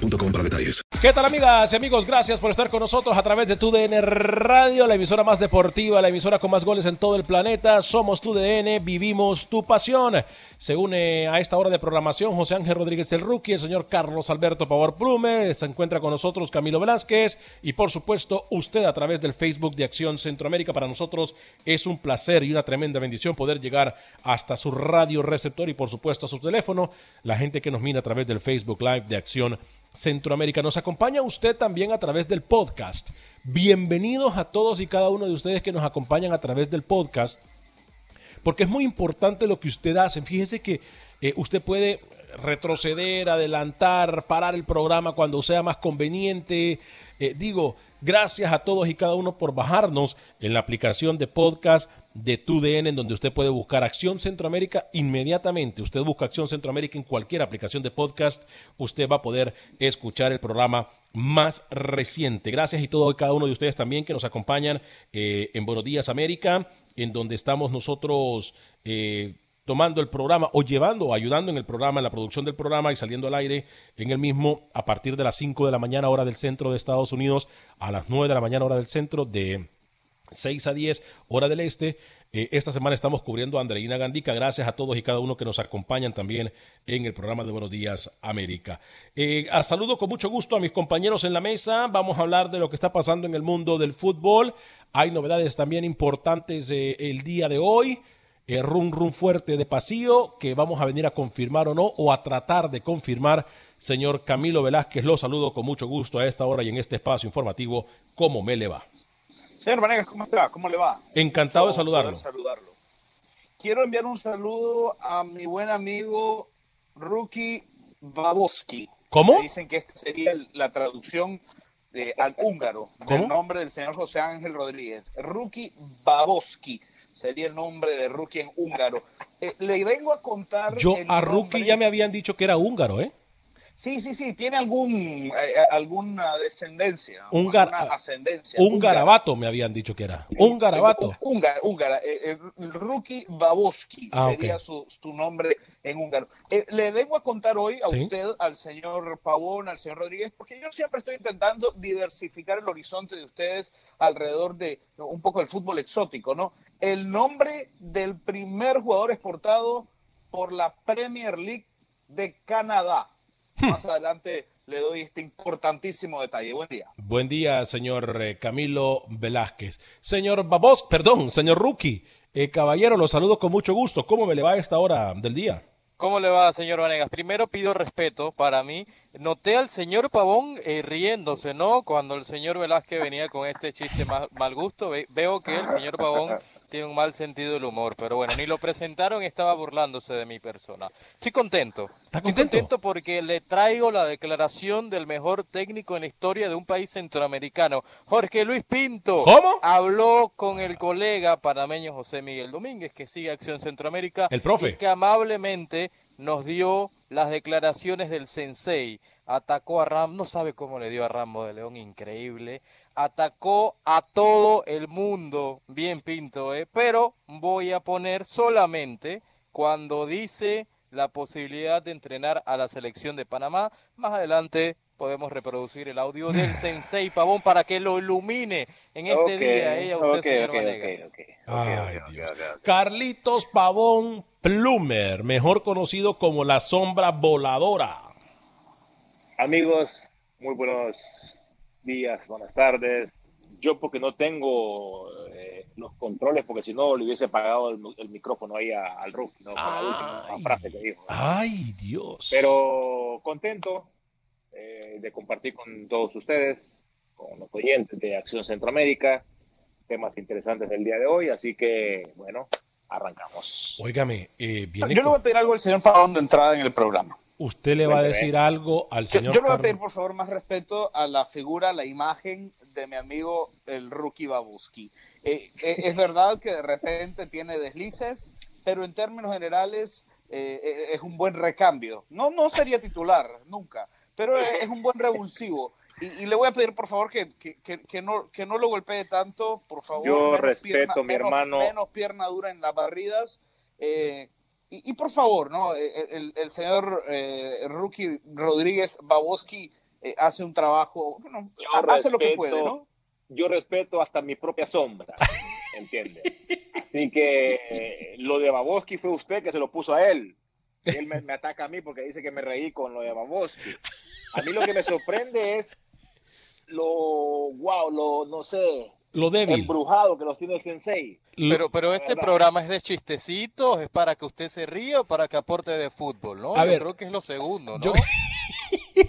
para detalles. ¿Qué tal amigas y amigos? Gracias por estar con nosotros a través de TUDN Radio, la emisora más deportiva, la emisora con más goles en todo el planeta. Somos TUDN, vivimos tu pasión. Se une a esta hora de programación José Ángel Rodríguez el Rookie, el señor Carlos Alberto Pavor Plume, se encuentra con nosotros Camilo Velázquez y por supuesto usted a través del Facebook de Acción Centroamérica. Para nosotros es un placer y una tremenda bendición poder llegar hasta su radio receptor y por supuesto a su teléfono. La gente que nos mira a través del Facebook Live de Acción Centroamérica. Nos acompaña usted también a través del podcast. Bienvenidos a todos y cada uno de ustedes que nos acompañan a través del podcast, porque es muy importante lo que usted hace. Fíjese que eh, usted puede retroceder, adelantar, parar el programa cuando sea más conveniente. Eh, digo, gracias a todos y cada uno por bajarnos en la aplicación de podcast de TUDN, en donde usted puede buscar Acción Centroamérica inmediatamente. Usted busca Acción Centroamérica en cualquier aplicación de podcast, usted va a poder escuchar el programa más reciente. Gracias y todo y cada uno de ustedes también que nos acompañan eh, en Buenos Días América, en donde estamos nosotros eh, tomando el programa o llevando o ayudando en el programa, en la producción del programa y saliendo al aire en el mismo a partir de las 5 de la mañana hora del centro de Estados Unidos a las 9 de la mañana hora del centro de 6 a 10 hora del este. Eh, esta semana estamos cubriendo a Andreina Gandica. Gracias a todos y cada uno que nos acompañan también en el programa de Buenos Días América. Eh, a saludo con mucho gusto a mis compañeros en la mesa. Vamos a hablar de lo que está pasando en el mundo del fútbol. Hay novedades también importantes eh, el día de hoy. Eh, rum rum fuerte de pasillo que vamos a venir a confirmar o no o a tratar de confirmar. Señor Camilo Velázquez, lo saludo con mucho gusto a esta hora y en este espacio informativo. ¿Cómo me le va? Señor Vanegas, ¿cómo está? ¿Cómo le va? Encantado de saludarlo. Quiero enviar un saludo a mi buen amigo Ruki Baboski. ¿Cómo? Me Dicen que esta sería el- la traducción al húngaro ¿Cómo? del nombre del señor José Ángel Rodríguez. Ruki Baboski sería el nombre de Ruki en húngaro. Eh, le vengo a contar. Yo a nombre- ya me habían dicho que era húngaro, ¿eh? Sí, sí, sí, tiene algún, eh, alguna descendencia, Un alguna gar- ascendencia. Un húngara. garabato me habían dicho que era. Un garabato. Húngara, húngara. Eh, eh, Ruki Baboski Ah, sería su, su nombre en húngaro. Eh, le vengo a contar hoy a Sí. usted, al señor Pavón, al señor Rodríguez, porque yo siempre estoy intentando diversificar el horizonte de ustedes alrededor de un poco del fútbol exótico, ¿no? El nombre del primer jugador exportado por la Premier League de Canadá. Hmm. Más adelante le doy este importantísimo detalle. Buen día. Buen día, señor eh, Camilo Velázquez. Señor Babos, perdón, señor Rookie. Eh, caballero, lo saludo con mucho gusto. ¿Cómo me le va a esta hora del día? ¿Cómo le va, señor Vanegas? Primero pido respeto para mí. Noté al señor Pavón eh, riéndose, ¿no? Cuando el señor Velázquez venía con este chiste mal, mal gusto. Ve- veo que el señor Pavón tiene un mal sentido del humor, pero bueno, ni lo presentaron y estaba burlándose de mi persona. Estoy contento. ¿Está Estoy contento porque le traigo la declaración del mejor técnico en la historia de un país centroamericano, Jorge Luis Pinto. ¿Cómo? Habló con el colega panameño José Miguel Domínguez, que sigue Acción Centroamérica. El profe. Y que amablemente nos dio las declaraciones del sensei. Atacó a Ram, no sabe cómo le dio a Rambo de León, increíble. Atacó a todo el mundo, bien pinto, ¿eh? Pero voy a poner solamente cuando dice la posibilidad de entrenar a la selección de Panamá. Más adelante podemos reproducir el audio del sensei Pavón para que lo ilumine en este día. Ella, usted, ok, señor ok, Vanegas. Ay, Dios. Carlitos Pavón Plumer, mejor conocido como la sombra voladora. Amigos, muy buenos días, buenas tardes. Yo porque no tengo eh, los controles, porque si no le hubiese pagado el, el micrófono ahí a- al rookie, ¿no? Con la última frase que dijo. Ay, Dios. Pero contento eh, de compartir con todos ustedes, con los oyentes de Acción Centroamérica, temas interesantes del día de hoy. Así que, bueno, arrancamos. Óigame, eh, viene Yo le voy a pedir algo al señor Pavón de entrada en el programa. usted le va a decir algo al Yo, señor yo le voy a pedir, por favor, más respeto a la figura, a la imagen de mi amigo el rookie Babuski. Eh, eh, es verdad que de repente tiene deslices, pero en términos generales eh, eh, es un buen recambio. No, no sería titular, nunca, pero es, es un buen revulsivo. Y, y le voy a pedir, por favor, que, que, que- no, que no lo golpee tanto, por favor. Yo menos respeto, mi menos- hermano. Menos pierna dura en las barridas. eh, y, y por favor, ¿no? Eh, El, el señor eh, Rookie Rodríguez Baboski eh, hace un trabajo, bueno, hace lo que respeto- puede, ¿no? Yo respeto hasta mi propia sombra, ¿entiende? Así que eh, lo de Baboski fue usted que se lo puso a él. Él me, me ataca a mí porque dice que me reí con lo de Baboski. A mí lo que me sorprende es lo, wow, lo, no sé, Lo débil. embrujado que los tiene el sensei. Pero, pero este ¿Verdad? programa es de chistecitos, es para que usted se ría o para que aporte de fútbol, ¿no? A Yo ver, creo que es lo segundo, ¿no? yo-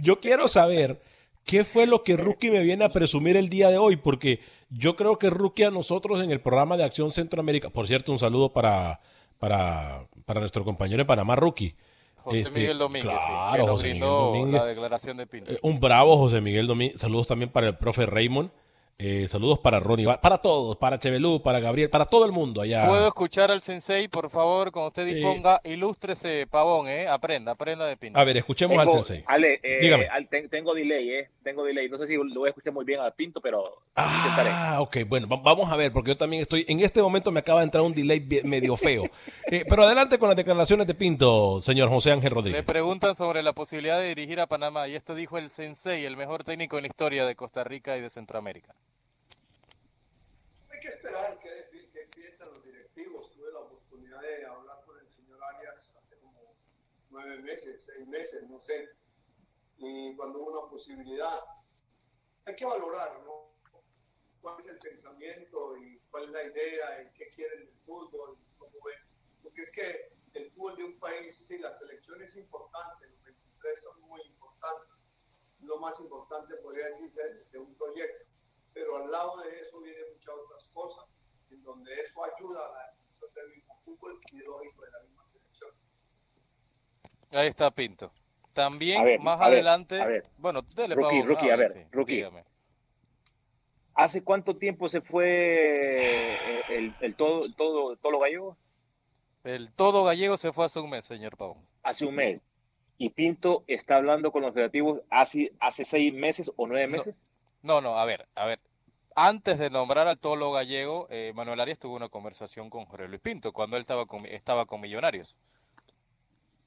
Yo quiero saber qué fue lo que Rookie me viene a presumir el día de hoy, porque yo creo que Rookie a nosotros en el programa de Acción Centroamérica, por cierto, un saludo para, para, para nuestro compañero de Panamá, Rookie. José Este, Miguel Domínguez, sí, claro, que nos José Miguel brindó Domínguez. la declaración de Pinto. Eh, un bravo José Miguel Domínguez. Saludos también para el profe Raymond. Eh, saludos para Ronnie, para todos, para Chevelú, para Gabriel, para todo el mundo allá. ¿Puedo escuchar al sensei, por favor, cuando usted Eh, disponga? ilústrese, Pavón, ¿eh? Aprenda, aprenda de Pinto. A ver, escuchemos al sensei. Ale, eh, Dígame. al- ten- tengo delay, ¿eh? Tengo delay. No sé si lo voy a escuchar muy bien al Pinto, pero intentaré. Ah, ok, bueno, va- vamos a ver, porque yo también estoy, en este momento me acaba de entrar un delay medio feo. Eh, pero adelante con las declaraciones de Pinto, señor José Ángel Le Rodríguez. preguntan sobre la posibilidad de dirigir a Panamá y esto dijo el sensei, el mejor técnico en la historia de Costa Rica y de Centroamérica. Que esperar qué, qué piensan los directivos. Tuve la oportunidad de hablar con el señor Arias hace como nueve meses, seis meses, no sé. Y cuando hubo una posibilidad, hay que valorar, ¿no? ¿Cuál es el pensamiento y cuál es la idea y qué quieren del fútbol? ¿Cómo ven? Porque es que el fútbol de un país, sí, la selección es importante, los 23 son muy importantes. Lo más importante, podría decirse, de un proyecto pero al lado de eso vienen muchas otras cosas, en donde eso ayuda a la evolución del mismo fútbol y lógico de la misma selección. Ahí está Pinto. También ver, más ver, adelante, a ver. bueno, dele Rookie, Pavón, rookie, a ver, sí, rookie. dígame. ¿Hace cuánto tiempo se fue eh, el, el todo, el todo, todo lo gallego? El todo gallego se fue hace un mes, señor Pavón. Hace un mes. Y Pinto está hablando con los federativos hace, hace seis meses o nueve meses. No, no, a ver, a ver. Antes de nombrar al tolo gallego, eh, Manuel Arias tuvo una conversación con Jorge Luis Pinto cuando él estaba con, estaba con Millonarios.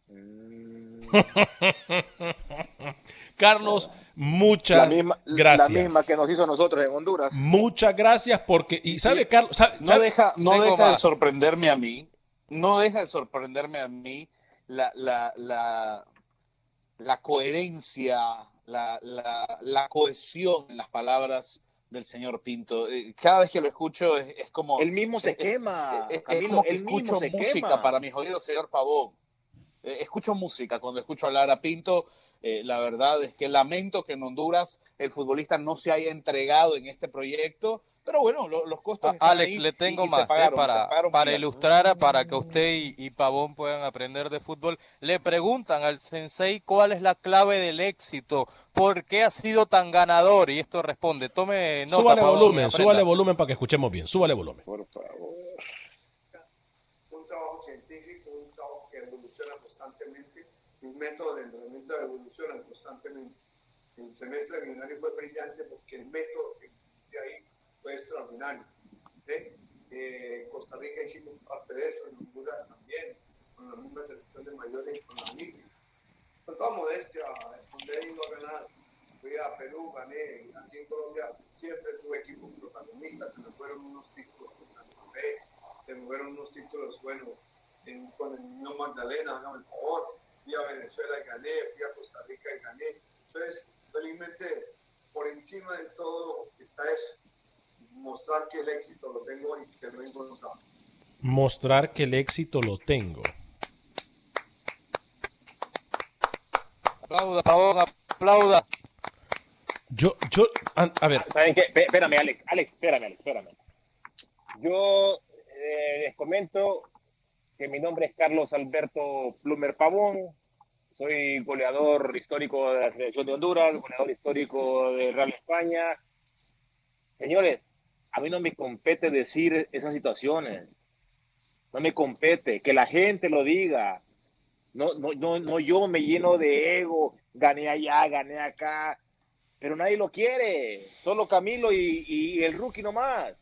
Carlos, muchas la misma, gracias. La misma que nos hizo a nosotros en Honduras. Muchas gracias porque, y sabe, Carlos, sabe- No sabe- deja, no deja de sorprenderme a mí, no deja de sorprenderme a mí la, la, la, la coherencia, la, la, la cohesión en las palabras del señor Pinto. Eh, Cada vez que lo escucho es, es como... Él mismo se quema. Es, es Camilo, como que escucho música quema. para mis oídos, señor Pavón. Eh, escucho música cuando escucho hablar a Pinto. Eh, la verdad es que lamento que en Honduras el futbolista no se haya entregado en este proyecto. Pero bueno, lo- los costos están Alex, ahí le y- tengo y se más ¿eh? pagaron, se para, pagaron para ilustrar, para que usted y, y Pavón puedan aprender de fútbol. Le preguntan al sensei cuál es la clave del éxito, por qué ha sido tan ganador. Y esto responde, tome nota, súbale Pavón, y volumen, súbale volumen para que escuchemos bien. Súbale volumen. Por favor. un trabajo científico, un trabajo que evoluciona constantemente, mis métodos de entrenamiento evolucionan constantemente. El semestre millonario fue brillante porque el método que hice ahí fue extraordinario. ¿sí? Eh, Costa Rica hicimos parte de eso, en Honduras también, con la misma selección de mayores con la misma. Con toda modestia, donde he ido a ganar, fui a Perú, gané, aquí en Colombia siempre tuve equipos protagonistas, se me fueron unos títulos con Santa Fe, se me fueron unos títulos buenos en- con el niño Magdalena, hágame el favor, fui a Venezuela y gané, fui a Costa Rica y gané. Entonces, felizmente, por encima de todo está eso, mostrar que el éxito lo tengo y que lo he encontrado. Mostrar que el éxito lo tengo. Aplauda, Pavón, aplauda. Yo, yo, a, a ver, ¿Saben qué? Espé- Espérame, Alex. Alex, espérame, Alex, espérame. Yo eh, les comento que mi nombre es Carlos Alberto Plumer Pavón. Soy goleador histórico de la selección de Honduras, goleador histórico de Real España. Señores, a mí no me compete decir esas situaciones. No me compete. Que la gente lo diga. No, no, no, no yo me lleno de ego. Gané allá, gané acá pero nadie lo quiere. Solo Camilo y, y el rookie nomás.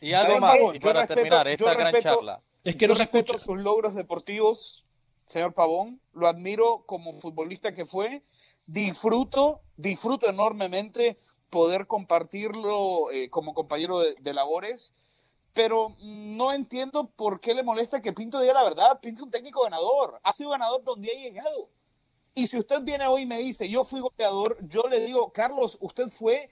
Y algo ¿Saben más, y para respeto- terminar yo esta gran respeto- charla. Es que Yo no se respeto escucha. sus logros deportivos, señor Pavón. Lo admiro como futbolista que fue. Disfruto, disfruto enormemente poder compartirlo eh, como compañero de, de labores. Pero no entiendo por qué le molesta que Pinto diga la verdad. Pinto es un técnico ganador. Ha sido ganador donde ha llegado. Y si usted viene hoy y me dice, yo fui goleador, yo le digo, Carlos, usted fue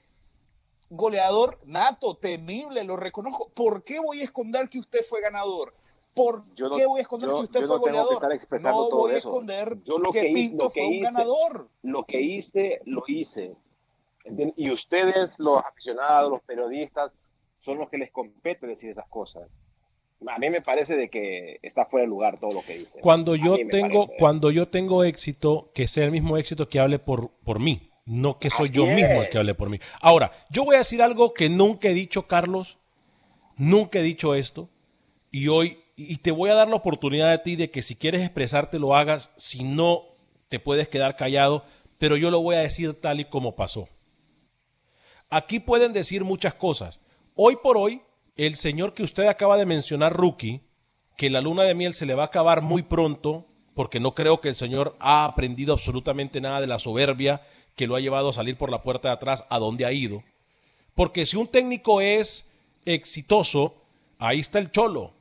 goleador nato, temible, lo reconozco. ¿Por qué voy a esconder que usted fue ganador? ¿Por Yo no- qué voy a esconder yo- que usted yo fue no tengo que goleador? estar expresando no todo voy a eso. esconder Yo lo que, que Pinto lo que fue un hice- ganador. Lo que hice, lo hice. Y ustedes, los aficionados, los periodistas, son los que les compete decir esas cosas. A mí me parece de que está fuera de lugar todo lo que dice. Cuando yo tengo, parece. cuando yo tengo éxito, que sea el mismo éxito que hable por, por mí, no que soy Así yo mismo el que hable por mí. Ahora, yo voy a decir algo que nunca he dicho, Carlos, nunca he dicho esto, y hoy, y te voy a dar la oportunidad a ti de que si quieres expresarte lo hagas, si no, te puedes quedar callado, pero yo lo voy a decir tal y como pasó. Aquí pueden decir muchas cosas. Hoy por hoy, el señor que usted acaba de mencionar, Rookie, que la luna de miel se le va a acabar muy pronto, porque no creo que el señor ha aprendido absolutamente nada de la soberbia que lo ha llevado a salir por la puerta de atrás a donde ha ido. Porque si un técnico es exitoso, ahí está el Cholo,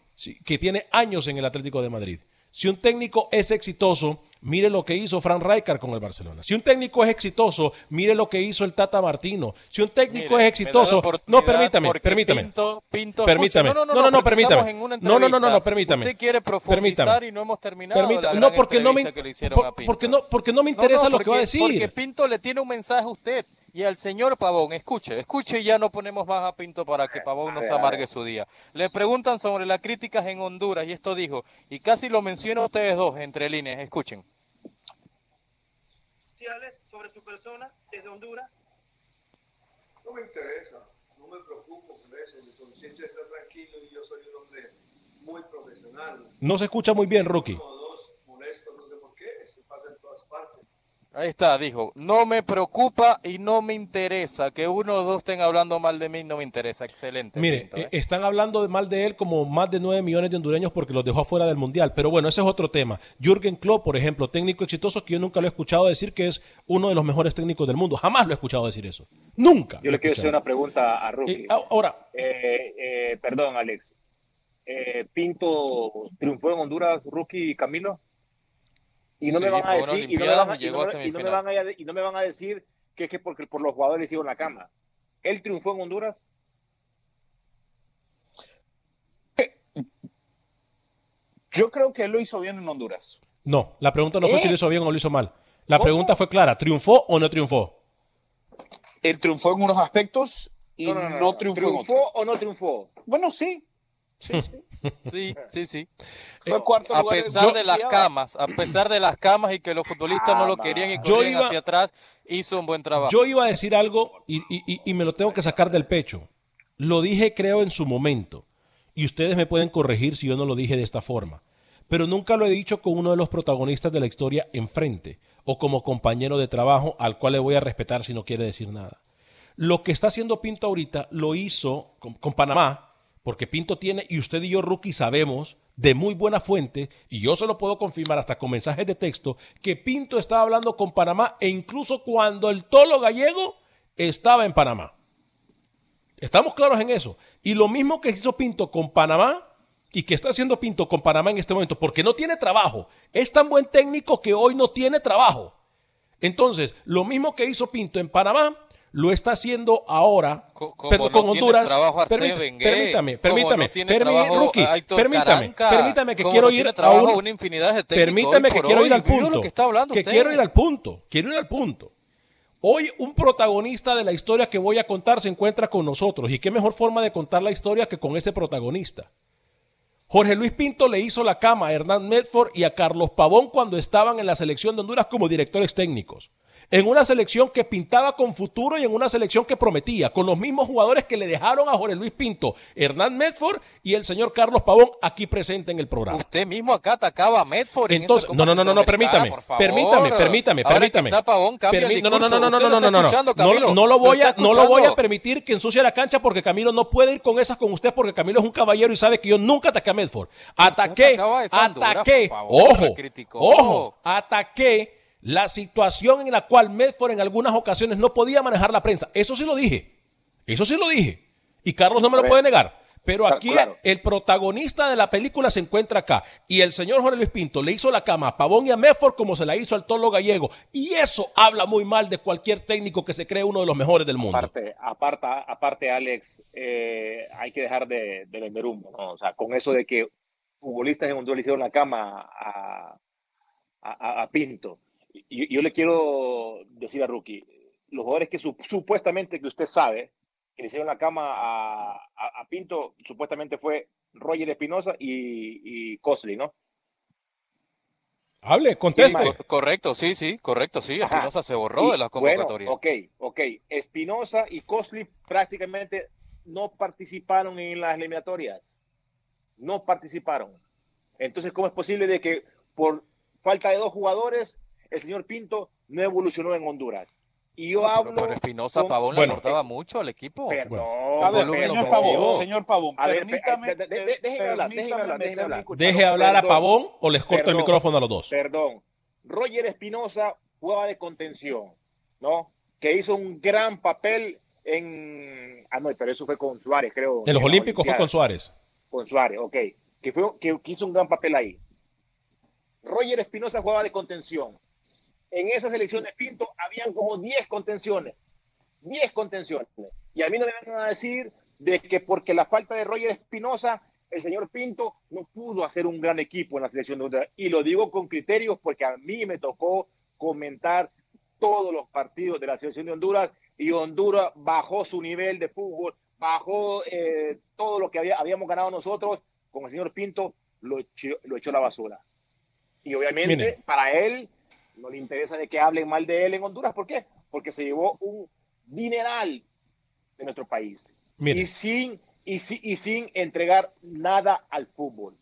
que tiene años en el Atlético de Madrid. Si un técnico es exitoso, mire lo que hizo Frank Rijkaard con el Barcelona. Si un técnico es exitoso, mire lo que hizo el Tata Martino. Si un técnico Mire, es exitoso, no permítame, porque permítame. Pinto, Pinto, permítame. no, no, no, porque estamos permítame. No, no, no, no, no, permítame. Usted quiere profundizar Permítame. y no hemos terminado Permítame. la No, porque no me por- porque no porque no me interesa No, no, lo que va a porque- decir. Porque Pinto le tiene un mensaje a usted y al señor Pavón. Escuche, escuche y ya no ponemos más a Pinto para que Pavón no se amargue su día. Le preguntan sobre las críticas en Honduras y esto dijo, y casi lo mencionan ustedes dos entre líneas. Escuchen. sobre su persona desde Honduras? No me interesa, no me preocupo por eso, mi conciencia está tranquilo y yo soy un hombre muy profesional. No se escucha muy bien, Rookie. Uno o dos molesto, no sé por qué, esto pasa en todas partes. Ahí está, dijo, no me preocupa y no me interesa que uno o dos estén hablando mal de mí, no me interesa. Excelente. Mire, eh, ¿eh? están hablando de mal de él como más de 9 millones de hondureños porque los dejó afuera del Mundial. Pero bueno, ese es otro tema. Jürgen Klopp, por ejemplo, técnico exitoso que yo nunca lo he escuchado decir que es uno de los mejores técnicos del mundo. Jamás lo he escuchado decir eso. Nunca. Yo le quiero hacer una pregunta a Rookie. Eh, ahora, Eh, eh, perdón, Alex. Eh, Pinto triunfó en Honduras, Rookie y Camilo. Y no Sí, me van a decir, y no me van a, y y llegó no a me- y no me semifinal. van a, y no me van a decir que es que porque por los jugadores hicieron la cama. ¿Él triunfó en Honduras? Yo creo que él lo hizo bien en Honduras. No, la pregunta no fue ¿Eh? si lo hizo bien o lo hizo mal. La ¿Cómo? pregunta fue clara, ¿triunfó o no triunfó? Él triunfó en unos aspectos y no, triunfó, en otros. o no triunfó? Bueno, sí. Sí, sí, sí. Fue cuarto a lugar pesar de las camas, a pesar de las camas y que los futbolistas no lo querían y Yo corrían iba- hacia atrás, hizo un buen trabajo. Yo iba a decir algo y, y- y- y me lo tengo que sacar del pecho. Lo dije, creo, en su momento. Y ustedes me pueden corregir si yo no lo dije de esta forma. Pero nunca lo he dicho con uno de los protagonistas de la historia enfrente o como compañero de trabajo al cual le voy a respetar si no quiere decir nada. Lo que está haciendo Pinto ahorita lo hizo con, con Panamá, porque Pinto tiene, y usted y yo, Rookie, sabemos de muy buena fuente, y yo se lo puedo confirmar hasta con mensajes de texto, que Pinto estaba hablando con Panamá e incluso cuando el tolo gallego estaba en Panamá. Estamos claros en eso. Y lo mismo que hizo Pinto con Panamá y que está haciendo Pinto con Panamá en este momento, porque no tiene trabajo. Es tan buen técnico que hoy no tiene trabajo. Entonces, lo mismo que hizo Pinto en Panamá, lo está haciendo ahora no con Honduras. permítame, permítame, no permi- trabajo Rookie, permítame, permítame que quiero no ir a un- una infinidad de Permítame que quiero hoy. ir al punto. que está que quiero ir al punto. Quiero ir al punto. Hoy un protagonista de la historia que voy a contar se encuentra con nosotros. ¿Y qué mejor forma de contar la historia que con ese protagonista? Jorge Luis Pinto le hizo la cama a Hernán Medford y a Carlos Pavón cuando estaban en la selección de Honduras como directores técnicos. En una selección que pintaba con futuro y en una selección que prometía, con los mismos jugadores que le dejaron a Jorge Luis Pinto, Hernán Medford y el señor Carlos Pavón aquí presente en el programa. Usted mismo acá atacaba a Medford. en Entonces, Copa no, no, no, no, no, Centroamericana, permítame, permítame, permítame, Ahora permítame. está Pavón, no, no, no, no, no, no, lo no, no, no, no, no lo voy a, no lo voy a permitir que ensucie la cancha porque Camilo no puede ir con esas con usted porque Camilo es un caballero y sabe que yo nunca ataqué a Medford. Ataqué, ataqué, ojo, ojo, ataqué la situación en la cual Medford en algunas ocasiones no podía manejar la prensa. Eso sí lo dije, eso sí lo dije. Y Carlos no me lo Correcto. puede negar. Pero aquí claro. el protagonista de la película se encuentra acá. Y el señor Jorge Luis Pinto le hizo la cama a Pavón y a Medford como se la hizo al Tolo Gallego. Y eso habla muy mal de cualquier técnico que se cree uno de los mejores del mundo. Aparte, aparte, aparte Alex, eh, hay que dejar de, de vender humo, ¿no? O sea, con eso de que futbolistas en Honduras le hicieron la cama a- a Pinto. Y yo le quiero decir a Rookie, los jugadores que su- supuestamente que usted sabe que le hicieron la cama a, a- a Pinto, supuestamente fue Roger Espinosa y, y Cosley, ¿no? Hable, conteste. Correcto, sí, sí, correcto, sí. Espinosa se borró Y, de las bueno, convocatorias. ok, ok. Espinosa y Cosley prácticamente no participaron en las eliminatorias. No participaron. Entonces, ¿cómo es posible de que por falta de dos jugadores, el señor Pinto no evolucionó en Honduras? Y yo No, pero- hablo. pero Espinosa con- Pavón Bueno, le aportaba mucho al equipo. Perdón, A ver, volumen señor. Pavón, señor Pavón, A ver, permítame, de- de- de- déjeme hablar, déjeme hablar, déjeme. Deje hablar a Perdón. Pavón o les corto el Perdón. micrófono a los dos. Perdón. Roger Espinosa jugaba de contención, ¿no? Que hizo un gran papel en. Ah, no, pero eso fue con Suárez, creo. En los Olímpicos fue con Suárez. Con Suárez, ok. Que, fue, que, que hizo un gran papel ahí. Roger Espinosa jugaba de contención. En esa selección de Pinto habían como 10 contenciones. 10 contenciones. Y a mí no me van a decir de que porque la falta de Roger Espinosa, el señor Pinto no pudo hacer un gran equipo en la selección de Honduras. Y lo digo con criterios porque a mí me tocó comentar todos los partidos de la selección de Honduras y Honduras bajó su nivel de fútbol, bajó eh, todo lo que había, habíamos ganado nosotros con el señor Pinto, lo echó, lo echó a la basura. Y obviamente para él no le interesa de que hablen mal de él en Honduras. ¿Por qué? Porque se llevó un dineral de nuestro país. Y sin, y, si- y sin entregar nada al fútbol.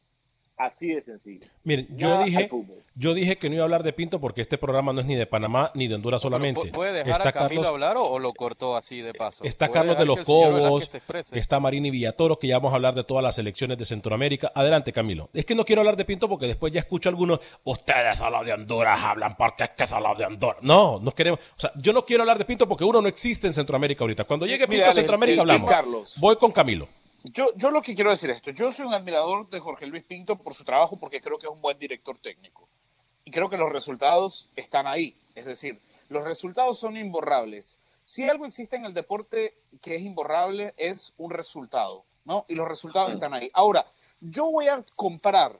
Así de sencillo. Miren, yo Nada dije, yo dije que no iba a hablar de Pinto porque este programa no es ni de Panamá ni de Honduras solamente. ¿Pu- ¿Puede dejar Está a Camilo Carlos- hablar o, o lo cortó así de paso? Está ¿Puede Carlos de los Cobos, está Marini Villatoro, que ya vamos a hablar de todas las selecciones de Centroamérica. Adelante, Camilo. Es que no quiero hablar de Pinto porque después ya escucho a algunos, ustedes a los de Honduras hablan porque es que son los de Honduras. No, no queremos. O sea, yo no quiero hablar de Pinto porque uno no existe en Centroamérica ahorita. Cuando llegue Pinto Mira, a Centroamérica el- el hablamos. Carlos. Voy con Camilo. Yo, yo lo que quiero decir es esto, yo soy un admirador de Jorge Luis Pinto por su trabajo porque creo que es un buen director técnico. Y creo que los resultados están ahí. Es decir, los resultados son imborrables. si algo existe en el deporte que es imborrable, es un resultado, ¿no? Y los resultados están ahí. Ahora, yo voy a comprar,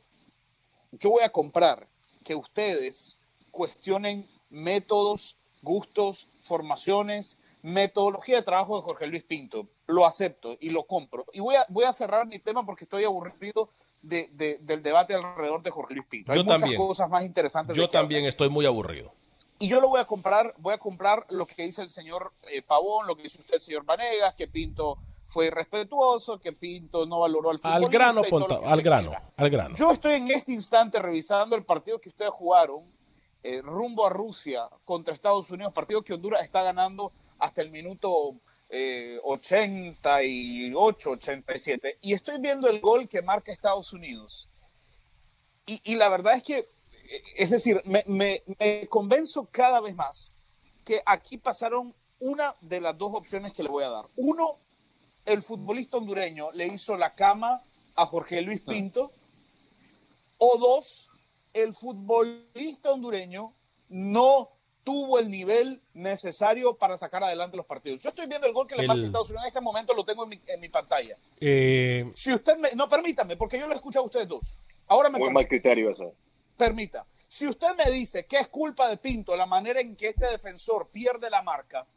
yo voy a comprar que ustedes cuestionen métodos, gustos, formaciones, metodología de trabajo de Jorge Luis Pinto. Lo acepto y lo compro. Y voy a, voy a cerrar mi tema porque estoy aburrido de, de, del debate alrededor de Jorge Luis Pinto. Hay Yo muchas también. cosas más interesantes. de Yo que hablar. también estoy muy aburrido. Y yo lo voy a comprar, voy a comprar lo que dice el señor eh, Pavón, lo que dice usted, señor Vanegas, que Pinto fue irrespetuoso, que Pinto no valoró al Al futbolista grano, Ponta, al grano, quiera. al grano. Yo estoy en este instante revisando el partido que ustedes jugaron eh, rumbo a Rusia contra Estados Unidos, partido que Honduras está ganando hasta el minuto eh, 88, 87. Y estoy viendo el gol que marca Estados Unidos. Y, y la verdad es que, eh, es decir, me, me- me convenzo cada vez más que aquí pasaron una de las dos opciones que le voy a dar. Uno, el futbolista hondureño le hizo la cama a Jorge Luis Pinto. O dos, el futbolista hondureño no tuvo el nivel necesario para sacar adelante los partidos. Yo estoy viendo el gol que le El- marca Estados Unidos en este momento, lo tengo en mi, en mi pantalla. Eh, Si usted me, no, permítame, porque yo lo he escuchado a ustedes dos. Ahora me mal criterio eso. Permita. Si usted me dice que es culpa de Pinto la manera en que este defensor pierde la marca,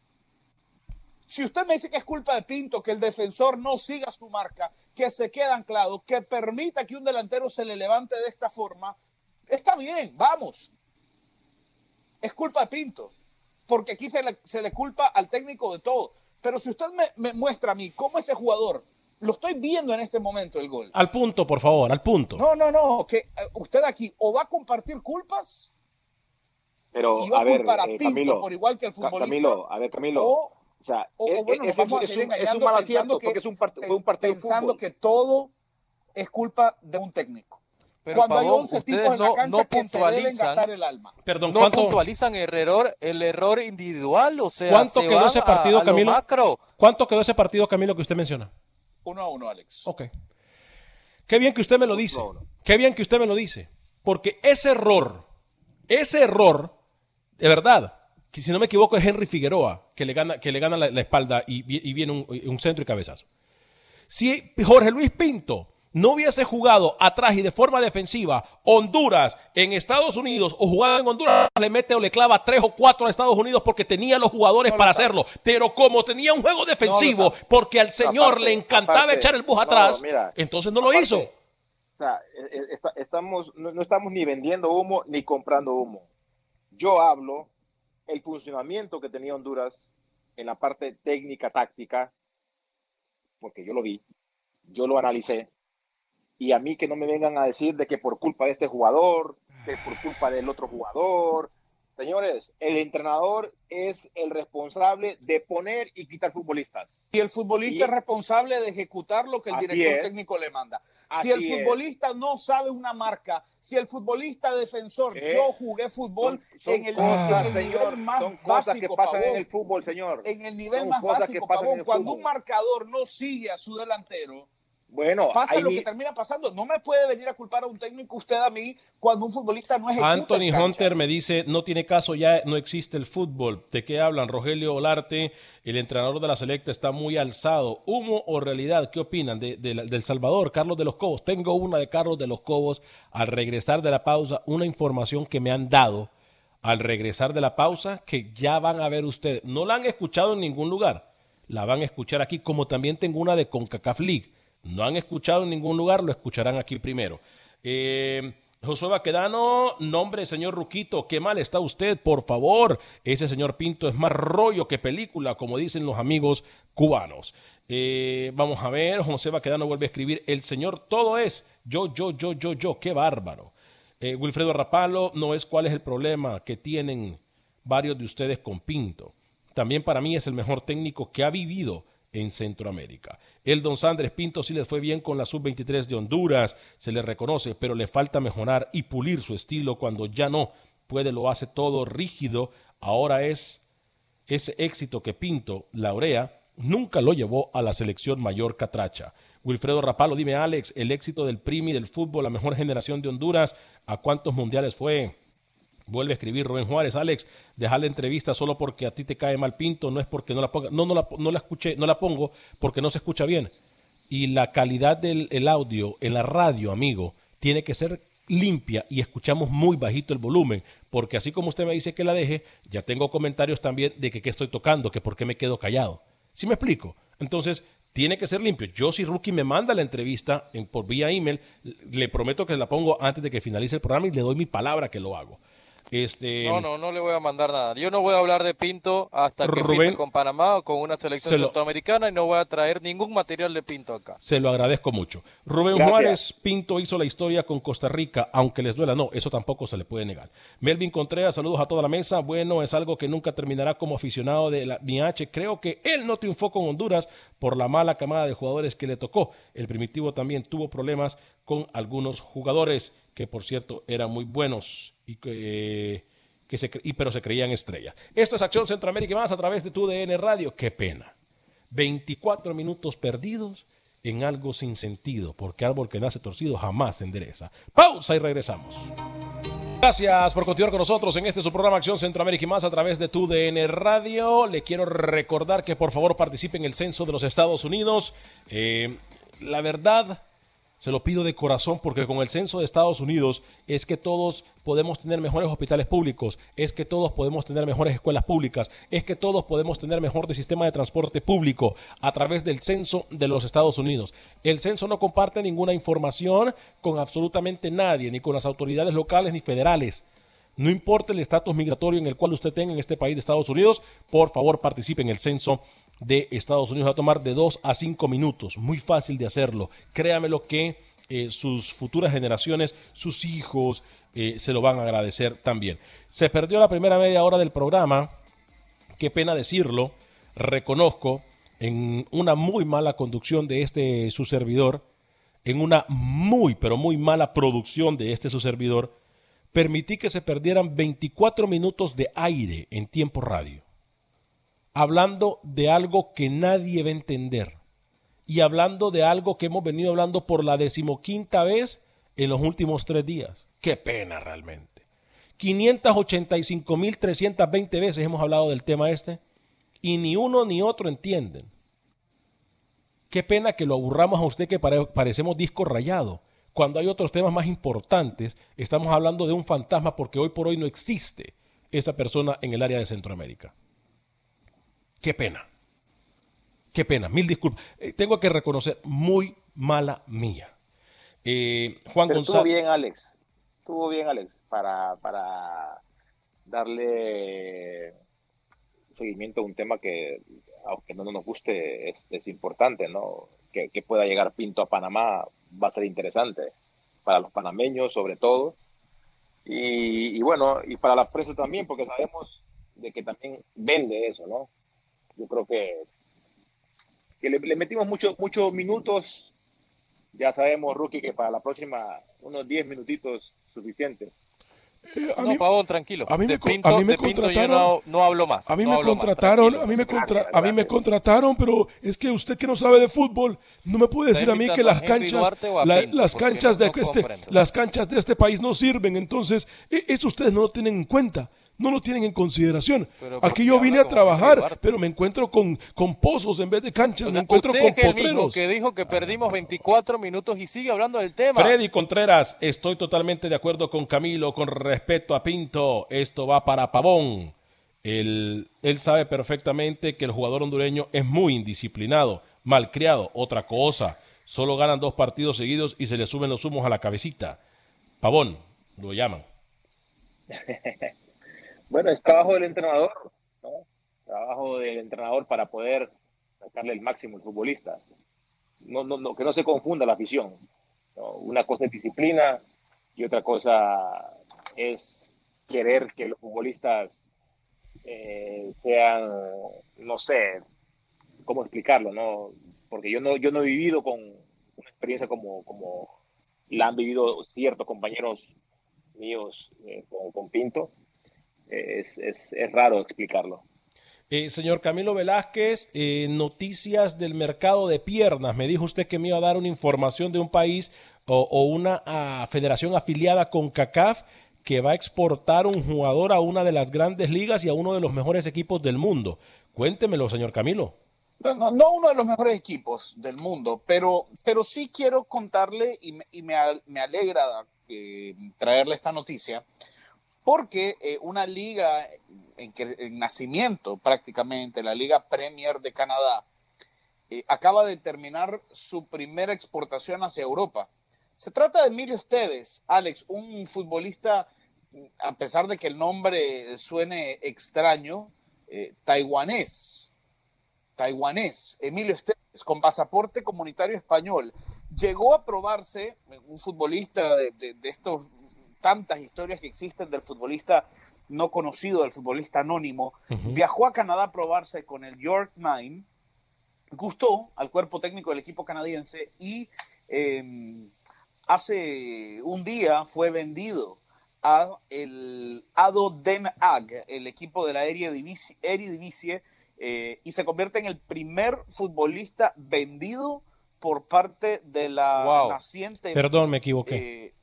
si usted me dice que es culpa de Pinto que el defensor no siga su marca, que se quede anclado, que permita que un delantero se le levante de esta forma, está bien, vamos. Es culpa de Pinto, porque aquí se le, se le culpa al técnico de todo. Pero si usted me, me muestra a mí cómo ese jugador, lo estoy viendo en este momento el gol. al punto, por favor, al punto. No, no, no, que eh, usted aquí o va a compartir culpas Pero, y va a, a ver, culpar a eh, Pinto Camilo, por igual que el futbolista. Camilo, a ver, Camilo. o, o sea, o- o es, bueno, es- es un, es engañando un mal pensando acierto que- porque es un, part- fue un partido pensando que todo es culpa de un técnico. Pero, Cuando hay Pavón, 11 ustedes tipos en la no- cancha no que se deben puntualizan- gastar el alma. Perdón, no ¿cuánto, puntualizan el error, el error individual, o sea, ¿cuánto se quedó ese partido, a lo Camilo? macro. ¿Cuánto quedó ese partido, Camilo, que usted menciona? Uno a uno, Alex. Ok. Qué bien que usted me lo dice. Qué bien que usted me lo dice. Porque ese error, ese error, de verdad, que si no me equivoco es Henry Figueroa, que le gana, que le gana la, la espalda y, vi- y viene un, un centro y cabezazo. Si Jorge Luis Pinto no hubiese jugado atrás y de forma defensiva Honduras en Estados Unidos o jugado en Honduras, le mete o le clava tres o cuatro a Estados Unidos porque tenía los jugadores No para hacerlo. Pero como tenía un juego defensivo, porque al señor Aparte- le encantaba aparte- echar el bus no, atrás, mira, entonces no lo hizo. O sea, está- estamos, no, no estamos ni vendiendo humo ni comprando humo. Yo hablo el funcionamiento que tenía Honduras en la parte técnica, táctica, porque yo lo vi, yo lo analicé, y a mí que no me vengan a decir de que por culpa de este jugador, que por culpa del otro jugador. Señores, el entrenador es el responsable de poner y quitar futbolistas. Y el futbolista Y- es responsable de ejecutar lo que el Así director es. técnico le manda. Así si el es. futbolista no sabe una marca, si el futbolista defensor, Eh, yo jugué fútbol Son- son en el, cosas, en el señor, nivel más son cosas básico, que pasan Pavón. en el fútbol, señor. en el nivel Son más básico, Pavón, el cuando un marcador no sigue a su delantero, Bueno, pasa hay lo que termina pasando. No me puede venir a culpar a un técnico usted a mí cuando un futbolista no en Anthony. Hunter me dice, no tiene caso, ya no existe el fútbol. ¿De qué hablan? Rogelio Olarte, el entrenador de la selecta, está muy alzado. ¿Humo o realidad? ¿Qué opinan de, del Salvador, Carlos de los Cobos? Tengo una de Carlos de los Cobos. Al regresar de la pausa, una información que me han dado al regresar de la pausa, que ya van a ver ustedes. No la han escuchado en ningún lugar. La van a escuchar aquí, como también tengo una de CONCACAF League. No han escuchado en ningún lugar, lo escucharán aquí primero. Eh, Josué Baquedano, nombre, señor Ruquito, qué mal está usted, por favor. Ese señor Pinto es más rollo que película, como dicen los amigos cubanos. Eh, vamos a ver, José Baquedano vuelve a escribir, el señor todo es yo, yo, yo, yo, yo, qué bárbaro. Eh, Wilfredo Rapalo, no es cuál es el problema que tienen varios de ustedes con Pinto. También para mí es el mejor técnico que ha vivido en Centroamérica. El Don Sandres Pinto sí les fue bien con la sub-23 de Honduras, se le reconoce, pero le falta mejorar y pulir su estilo cuando ya no puede, lo hace todo rígido. Ahora es ese éxito que Pinto laurea, nunca lo llevó a la selección mayor catracha. Wilfredo Rapalo, dime Alex, el éxito del Primi del fútbol, la mejor generación de Honduras, ¿a cuántos mundiales fue? Vuelve a escribir Rubén Juárez, Alex, dejar la entrevista solo porque a ti te cae mal Pinto, no es porque no la ponga, no, no la, no la escuché, no la pongo porque no se escucha bien. Y la calidad del el audio en la radio, amigo, tiene que ser limpia y escuchamos muy bajito el volumen, porque así como usted me dice que la deje, ya tengo comentarios también de que qué estoy tocando, que por qué me quedo callado. ¿Sí me explico? Entonces, tiene que ser limpio. Yo si Rookie me manda la entrevista en, por vía email, le prometo que la pongo antes de que finalice el programa y le doy mi palabra que lo hago. Este, No, no, no le voy a mandar nada. Yo no voy a hablar de Pinto hasta que Rubén, firme con Panamá o con una selección se lo- centroamericana y no voy a traer ningún material de Pinto acá. Se lo agradezco mucho. Rubén Gracias. Juárez Pinto hizo la historia con Costa Rica, aunque les duela, no, eso tampoco se le puede negar. Melvin Contreras, saludos a toda la mesa. Bueno, es algo que nunca terminará como aficionado de la H. Creo que él no triunfó con Honduras por la mala camada de jugadores que le tocó. El primitivo también tuvo problemas con algunos jugadores que, por cierto, eran muy buenos y que. que se, y, pero se creían estrellas. Esto es Acción Centroamérica y más a través de tu DN Radio. Qué pena. 24 minutos perdidos en algo sin sentido, porque árbol que nace torcido jamás se endereza. Pausa y regresamos. Gracias por continuar con nosotros en este su programa Acción Centroamérica y más a través de tu DN Radio. Le quiero recordar que por favor participe en el censo de los Estados Unidos. Eh, la verdad, se lo pido de corazón porque con el censo de Estados Unidos es que todos podemos tener mejores hospitales públicos, es que todos podemos tener mejores escuelas públicas, es que todos podemos tener mejor sistema de transporte público a través del censo de los Estados Unidos. El censo no comparte ninguna información con absolutamente nadie, ni con las autoridades locales ni federales. No importa el estatus migratorio en el cual usted tenga en este país de Estados Unidos, por favor participe en el censo de Estados Unidos. Va a tomar de 2 a 5 minutos. Muy fácil de hacerlo. Créamelo que eh, sus futuras generaciones, sus hijos, eh, se lo van a agradecer también. Se perdió la primera media hora del programa. Qué pena decirlo. Reconozco en una muy mala conducción de este su servidor, en una muy, pero muy mala producción de este su servidor, permití que se perdieran 24 minutos de aire en tiempo radio, hablando de algo que nadie va a entender y hablando de algo que hemos venido hablando por la decimoquinta vez en los últimos tres días. Qué pena realmente. 585.320 veces hemos hablado del tema este y ni uno ni otro entienden. Qué pena que lo aburramos a usted que pare- parecemos disco rayado. Cuando hay otros temas más importantes, estamos hablando de un fantasma porque hoy por hoy no existe esa persona en el área de Centroamérica. Qué pena. Qué pena. Mil disculpas. Eh, tengo que reconocer, muy mala mía. Eh, Juan Pero estuvo González. bien, Alex. Estuvo bien, Alex, para, para darle seguimiento a un tema que, aunque no nos guste, es, es importante, ¿no? Que, que pueda llegar Pinto a Panamá va a ser interesante para los panameños, sobre todo. Y, y bueno, y para la prensa también, porque sabemos de que también vende eso, ¿no? Yo creo que, que le, le metimos muchos muchos minutos. Ya sabemos, Rookie, que para la próxima unos 10 minutitos suficiente. no, Pavón, tranquilo. a mí me Pinto, a mí me contrataron- no, no hablo más. A mí no me más, contrataron, tranquilo. a mí me contra- Gracias, a mí me gracias. contrataron, pero es que usted que no sabe de fútbol no me puede ¿Está decir a mí que a las canchas, a la- Pinto? las canchas de no este, comprendo. las canchas de este país no sirven, entonces e- eso ustedes no lo tienen en cuenta. No lo tienen en consideración. Pero ¿por Aquí yo vine a trabajar, pero me encuentro con, con pozos en vez de canchas, O me encuentro usted con es el mismo potreros. que dijo que perdimos 24 minutos y sigue hablando del tema. Freddy Contreras, estoy totalmente de acuerdo con Camilo con respecto a Pinto. Esto va para Pavón. Él, él sabe perfectamente que el jugador hondureño es muy indisciplinado, malcriado, otra cosa. Solo ganan dos partidos seguidos y se le suben los humos a la cabecita. Pavón, lo llaman. Bueno, es trabajo del entrenador, ¿no? Trabajo del entrenador para poder sacarle el máximo al futbolista. No, no, no, que no se confunda la afición. ¿no? Una cosa es disciplina y otra cosa es querer que los futbolistas eh, sean, no sé, cómo explicarlo, ¿no? Porque yo no, yo no he vivido con una experiencia como, como la han vivido ciertos compañeros míos eh, con, con Pinto. Es, es, es raro explicarlo. Eh, señor Camilo Velázquez, eh, noticias del mercado de piernas. Me dijo usted que me iba a dar una información de un país o, o una ah, federación afiliada con CACAF que va a exportar un jugador a una de las grandes ligas y a uno de los mejores equipos del mundo. Cuéntemelo, señor Camilo. No, no, no uno de los mejores equipos del mundo, pero, pero sí quiero contarle y me, y me, me alegra eh, traerle esta noticia, porque eh, una liga en, que, en nacimiento prácticamente, la Liga Premier de Canadá, eh, acaba de terminar su primera exportación hacia Europa. Se trata de Emilio Esteves, Alex, un futbolista, a pesar de que el nombre suene extraño, eh, taiwanés taiwanés, Emilio Esteves, con pasaporte comunitario español. Llegó a probarse, un futbolista de, de, de estos tantas historias que existen del futbolista no conocido, del futbolista anónimo, viajó a Canadá a probarse con el York Nine, gustó al cuerpo técnico del equipo canadiense y eh, hace un día fue vendido a el Ado Den Haag, el equipo de la Eredivisie, Eredivisie eh, y se convierte en el primer futbolista vendido por parte de la Wow. naciente. Perdón, me equivoqué. eh,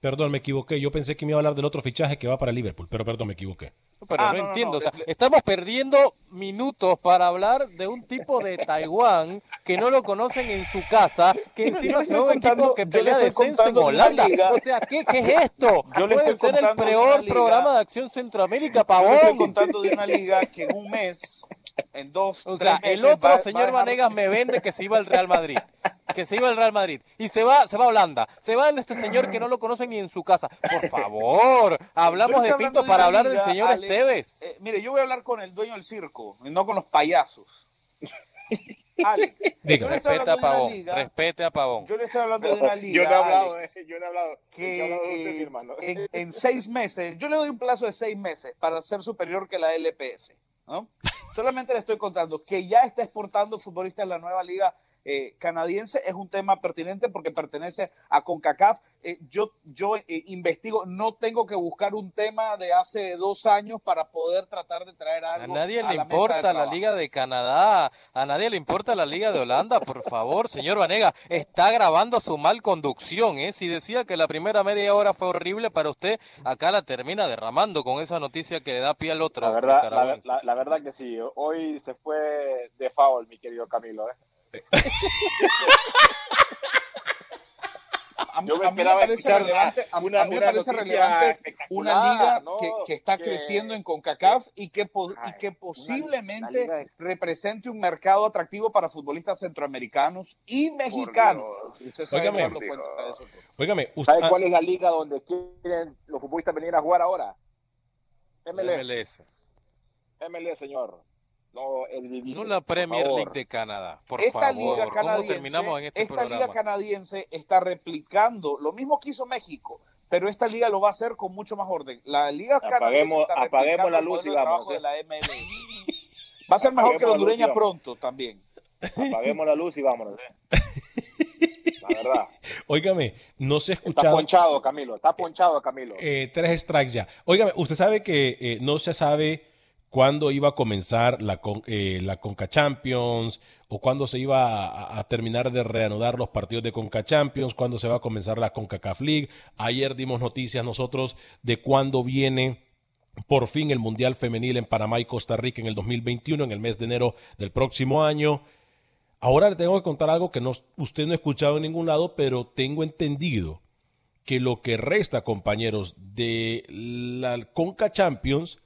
Perdón, me equivoqué. Yo pensé que me iba a hablar del otro fichaje que va para Liverpool, pero perdón, me equivoqué. Pero Ah, no, entiendo, no, o sea, le- estamos perdiendo minutos para hablar de un tipo de Taiwán que no lo conocen en su casa, que encima estoy un contando- equipo que pelea descenso en Holanda. liga- O sea, ¿qué, qué es esto? Yo le Puede estoy ser el peor programa de Acción Centroamérica, Yo le Pavón. estoy contando de una liga que en un mes, en dos, O tres sea, el otro va- va a señor dejar- Vanegas me vende que se iba al Real Madrid. Que se iba al Real Madrid. Y se va, se va a Holanda. Se va en este señor que no lo conocen ni en su casa. Por favor, hablamos de Pinto de para hablar del señor Alex, Esteves. eh, mire, yo voy a hablar con el dueño del circo, y no con los payasos. Alex, le estoy Respete a de Pavón. liga, Respete a Pavón. yo le estoy hablando de una liga, Yo no he hablado, Alex, eh, yo no he hablado. que yo he hablado de usted, eh, mi hermano. en, en seis meses, yo le doy un plazo de seis meses para ser superior que la LPF, ¿no? Solamente le estoy contando que ya está exportando futbolistas en la nueva liga eh, canadiense, es un tema pertinente porque pertenece a CONCACAF. Eh, yo yo eh, investigo, no tengo que buscar un tema de hace dos años para poder tratar de traer A algo. nadie a le la mesa de importa la. Liga de Canadá, a nadie le importa la Liga de Holanda, por favor, señor Vanega, está grabando su mal conducción, ¿eh? Si decía que la primera media hora fue horrible para usted, acá la termina derramando con esa noticia que le da pie al otro. La verdad, la, nicaragüense. la- la verdad que sí. Hoy se fue de foul, mi querido Camilo. A, mí- Yo me a mí me esperaba parece relevante, a, una- a mí me parece relevante una liga ¿no? que, que está Que- creciendo en CONCACAF y que, y una posiblemente represente un mercado atractivo para futbolistas centroamericanos y mexicanos. Dios. Usted sabe Óigame. Óigame, usted, ¿Sabe ah, cuál es la liga donde quieren los futbolistas venir a jugar ahora? MLS. MLS. MLS, señor. No, el No Division, la Premier. League de Canadá, por esta favor. liga ¿Cómo canadiense, terminamos en este esta programa? liga canadiense está replicando lo mismo que hizo México, pero esta liga lo va a hacer con mucho más orden. La liga canadiense está apaguemos replicando la luz y de la MLS. Va a ser mejor que la luz hondureña pronto también. Apaguemos la luz y vámonos. ¿eh? La verdad. óigame, no se ha Está escuchado ponchado, Camilo. Está ponchado, Camilo. eh, tres strikes ya. Óigame, usted sabe que eh, no se sabe cuándo iba a comenzar eh, la Conca Champions o cuándo se iba a, a terminar de reanudar los partidos de Conca Champions, cuándo se va a comenzar la CONCACAF League. Ayer dimos noticias nosotros de cuándo viene por fin el Mundial Femenil en Panamá y Costa Rica en el 2021, en el mes de enero del próximo año. Ahora le tengo que contar algo que no, usted no ha escuchado en ningún lado, pero tengo entendido que lo que resta, compañeros, de la Conca Champions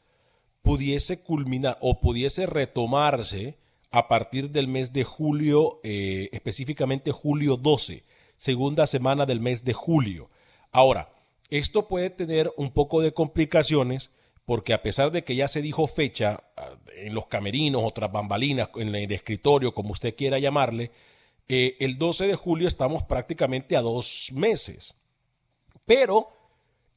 pudiese culminar o pudiese retomarse a partir del mes de julio, eh, específicamente julio 12, segunda semana del mes de julio. Ahora, esto puede tener un poco de complicaciones porque a pesar de que ya se dijo fecha ah, en los camerinos, otras bambalinas, en el escritorio, como usted quiera llamarle, eh, el 12 de julio estamos prácticamente a dos meses. Pero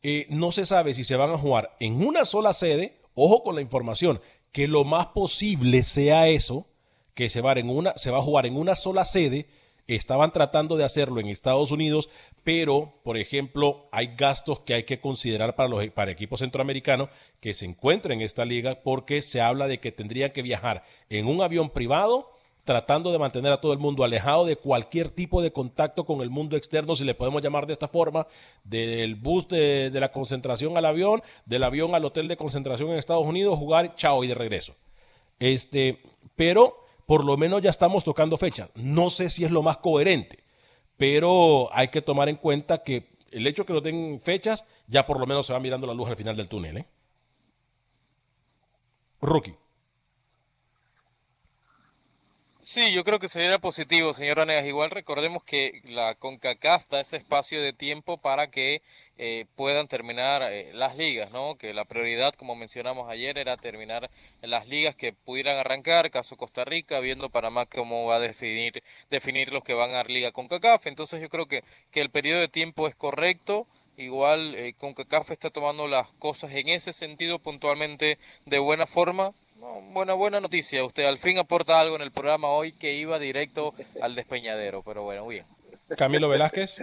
eh, no se sabe si se van a jugar en una sola sede. Ojo con la información, que lo más posible sea eso, que se va, a jugar en una sola sede. Estaban tratando de hacerlo en Estados Unidos, pero, por ejemplo, hay gastos que hay que considerar para los para equipos centroamericanos que se encuentren en esta liga, porque se habla de que tendrían que viajar en un avión privado tratando de mantener a todo el mundo alejado de cualquier tipo de contacto con el mundo externo, si le podemos llamar de esta forma, del bus de, la concentración al avión, del avión al hotel de concentración en Estados Unidos, jugar, chao y de regreso. Este, pero por lo menos ya estamos tocando fechas. No sé si es lo más coherente, pero hay que tomar en cuenta que el hecho de que no den fechas, ya por lo menos se va mirando la luz al final del túnel. ¿eh? Rookie. Sí, yo creo que sería positivo, señor Anegas. Igual recordemos que la CONCACAF da ese espacio de tiempo para que eh, puedan terminar eh, las ligas, ¿no? Que la prioridad, como mencionamos ayer, era terminar las ligas que pudieran arrancar, caso Costa Rica, viendo Panamá cómo va a definir, definir los que van a Liga CONCACAF. Entonces yo creo que, que el periodo de tiempo es correcto. Igual eh, CONCACAF está tomando las cosas en ese sentido puntualmente de buena forma no, buena, buena noticia. Usted al fin aporta algo en el programa hoy que iba directo al despeñadero, pero bueno, bien. Camilo Velázquez.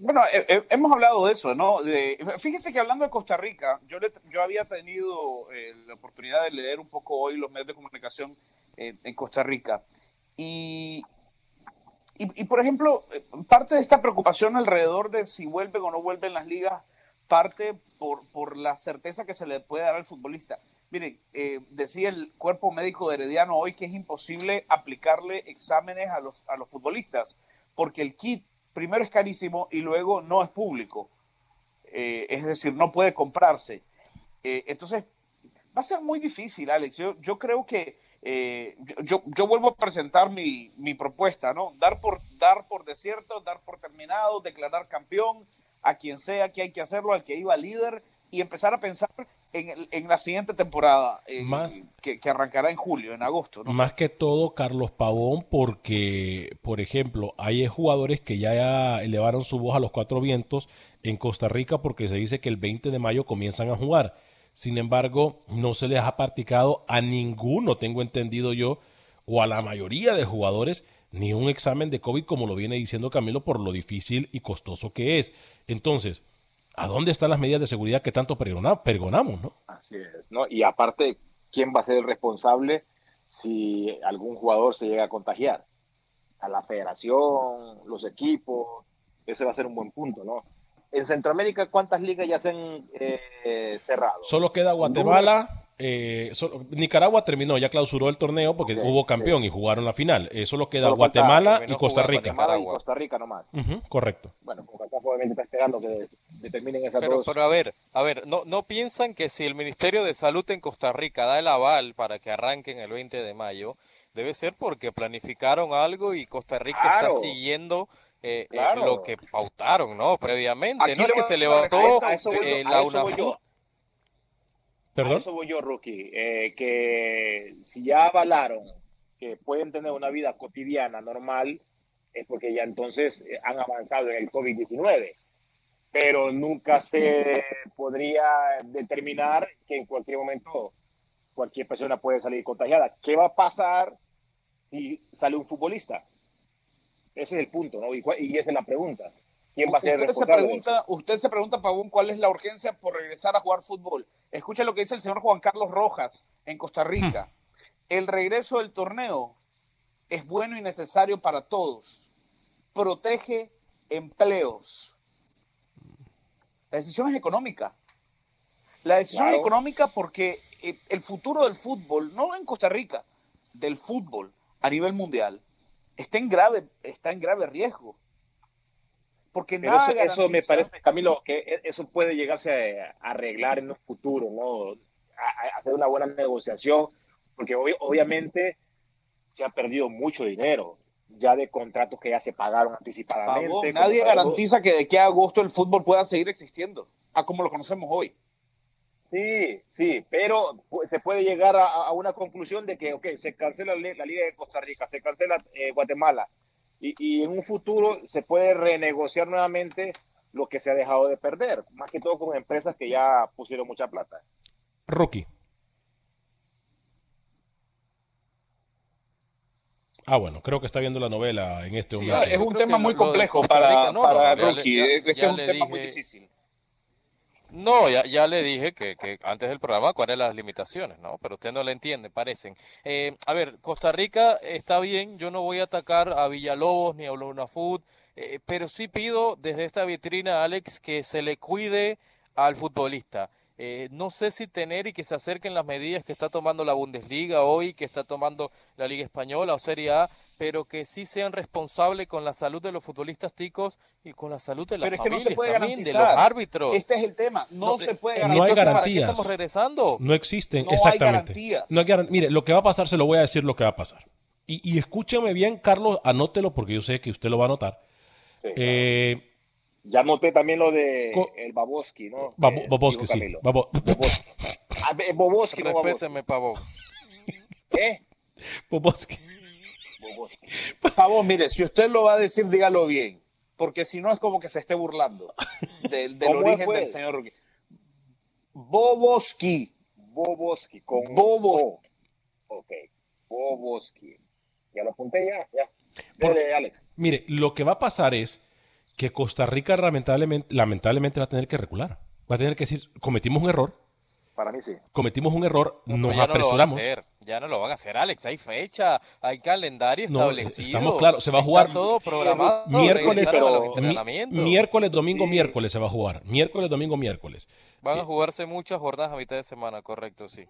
Bueno, hemos hablado de eso, ¿no? De, fíjense que hablando de Costa Rica, yo, yo había tenido eh, la oportunidad de leer un poco hoy los medios de comunicación eh, en Costa Rica. Y, y, y, por ejemplo, parte de esta preocupación alrededor de si vuelven o no vuelven las ligas, parte por, por la certeza que se le puede dar al futbolista. Miren, eh, decía el cuerpo médico de Herediano hoy que es imposible aplicarle exámenes a los, a los futbolistas, porque el kit primero es carísimo y luego no es público. Eh, es decir, no puede comprarse. Eh, entonces, va a ser muy difícil, Alex. Yo, yo creo que yo, yo, vuelvo a presentar mi, mi, propuesta, ¿no? Dar por, dar por desierto, dar por terminado, declarar campeón a quien sea que hay que hacerlo, al que iba líder y empezar a pensar en, en la siguiente temporada más, que, que, arrancará en julio, en agosto. más que todo, Carlos Pavón, porque, por ejemplo, hay jugadores que ya elevaron su voz a los cuatro vientos en Costa Rica porque se dice que el 20 de mayo comienzan a jugar. Sin embargo, no se les ha practicado a ninguno, tengo entendido yo, o a la mayoría de jugadores, ni un examen de COVID, como lo viene diciendo Camilo, por lo difícil y costoso que es. Entonces, ¿a dónde están las medidas de seguridad que tanto pergonamos, no? Así es, ¿no? Y aparte, ¿quién va a ser el responsable si algún jugador se llega a contagiar? A la federación, los equipos, ese va a ser un buen punto, ¿no? En Centroamérica, ¿cuántas ligas ya se han eh, cerrado? Solo queda Guatemala, eh, Nicaragua terminó, ya clausuró el torneo porque hubo campeón y jugaron la final. Eh, solo queda Guatemala y Costa Rica. Guatemala y Costa Rica nomás. correcto. Bueno, obviamente está esperando que determinen esas pero, dos. Pero a ver, a ver, ¿no, ¿no piensan que si el Ministerio de Salud en Costa Rica da el aval para que arranquen el 20 de mayo, debe ser porque planificaron algo y Costa Rica Claro. está siguiendo eh, eh, lo que pautaron, ¿no? Previamente. Aquí no es que se levantó eh, a la UNAFUT. ¿Perdón? A eso voy yo, Rookie. Eh, que si ya avalaron que pueden tener una vida cotidiana normal, es porque ya entonces eh, han avanzado en el COVID-19. Pero nunca se podría determinar que en cualquier momento cualquier persona puede salir contagiada. ¿Qué va a pasar si sale un futbolista? Ese es el punto, ¿no? Y esa es la pregunta. ¿Quién va a ser el Usted se responsable? pregunta, usted se pregunta, Pavón, cuál es la urgencia por regresar a jugar fútbol. Escucha lo que dice el señor Juan Carlos Rojas en Costa Rica. El regreso del torneo es bueno y necesario para todos. Protege empleos. La decisión es económica. La decisión es económica porque eh, el futuro del fútbol, no en Costa Rica, del fútbol a nivel mundial, está en grave, está en grave riesgo. Porque Pero nada eso, eso me parece, Camilo, que e- eso puede llegarse a arreglar en un futuro, ¿no? A, a hacer una buena negociación, porque obvi- obviamente se ha perdido mucho dinero ya de contratos que ya se pagaron anticipadamente. Como nadie garantiza que de aquí a agosto el fútbol pueda seguir existiendo, a como lo conocemos hoy. Sí, sí, pero se puede llegar a, a una conclusión de que, ok, se cancela la, la Liga de Costa Rica, se cancela eh, Guatemala, y, y en un futuro se puede renegociar nuevamente lo que se ha dejado de perder, más que todo con empresas que ya pusieron mucha plata. Rookie. Ah, bueno, creo que está viendo la novela en este momento. es un tema muy complejo para, para Rookie. ya- este ya es un tema muy difícil. No, ya, ya le dije que, que antes del programa cuáles las limitaciones, ¿no? Pero usted no le entiende, parecen. Eh, a ver, Costa Rica está bien, yo no voy a atacar a Villalobos ni a Luna Food, eh, pero sí pido desde esta vitrina, Alex, que se le cuide al futbolista. Eh, no sé si tener y que se acerquen las medidas que está tomando la Bundesliga hoy, que está tomando la Liga Española o Serie A, pero que sí sean responsables con la salud de los futbolistas ticos y con la salud de las Pero es que no se puede también, de los garantizar. árbitros. Este es el tema. No, se puede No hay garantizar. ¿para qué garantías. estamos regresando? No existen, No hay exactamente. garantías. No hay garan- Mire, lo que va a pasar, se lo voy a decir lo que va a pasar. Y, y escúcheme bien, Carlos, anótelo porque yo sé que usted lo va a anotar. Eh, Ya noté también lo de Co- el Baboski, ¿no? Babo- Que Boboski, dijo sí. Babo- Ah, be- Boboski, no Baboski. Respéteme, pavo. ¿Eh? Boboski. Boboski. Pavón, mire, si usted lo va a decir, dígalo bien. Porque si no es como que se esté burlando del, del ¿Cómo origen fue? del señor. Boboski. Boboski, con Bobos- O. Ok, Boboski. Ya lo apunté ya, ya. Porque- Alex. Mire, lo que va a pasar es que Costa Rica lamentablemente, lamentablemente va a tener que recular. Va a tener que decir, cometimos un error, Para mí sí. cometimos un error, nos Pero ya no lo van a apresuramos. hacer, ya no lo van a hacer, Alex. Hay fecha, hay calendario No, establecido. estamos claros, se va a está jugar todo programado. miércoles, regresaron a los mi- entrenamientos. miércoles, domingo, miércoles se va a jugar. Miércoles, domingo, miércoles. Van a jugarse muchas jornadas a mitad de semana, correcto, sí.